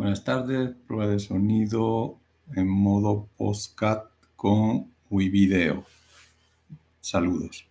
Buenas tardes, prueba de sonido en modo postcat con WeVideo. Saludos.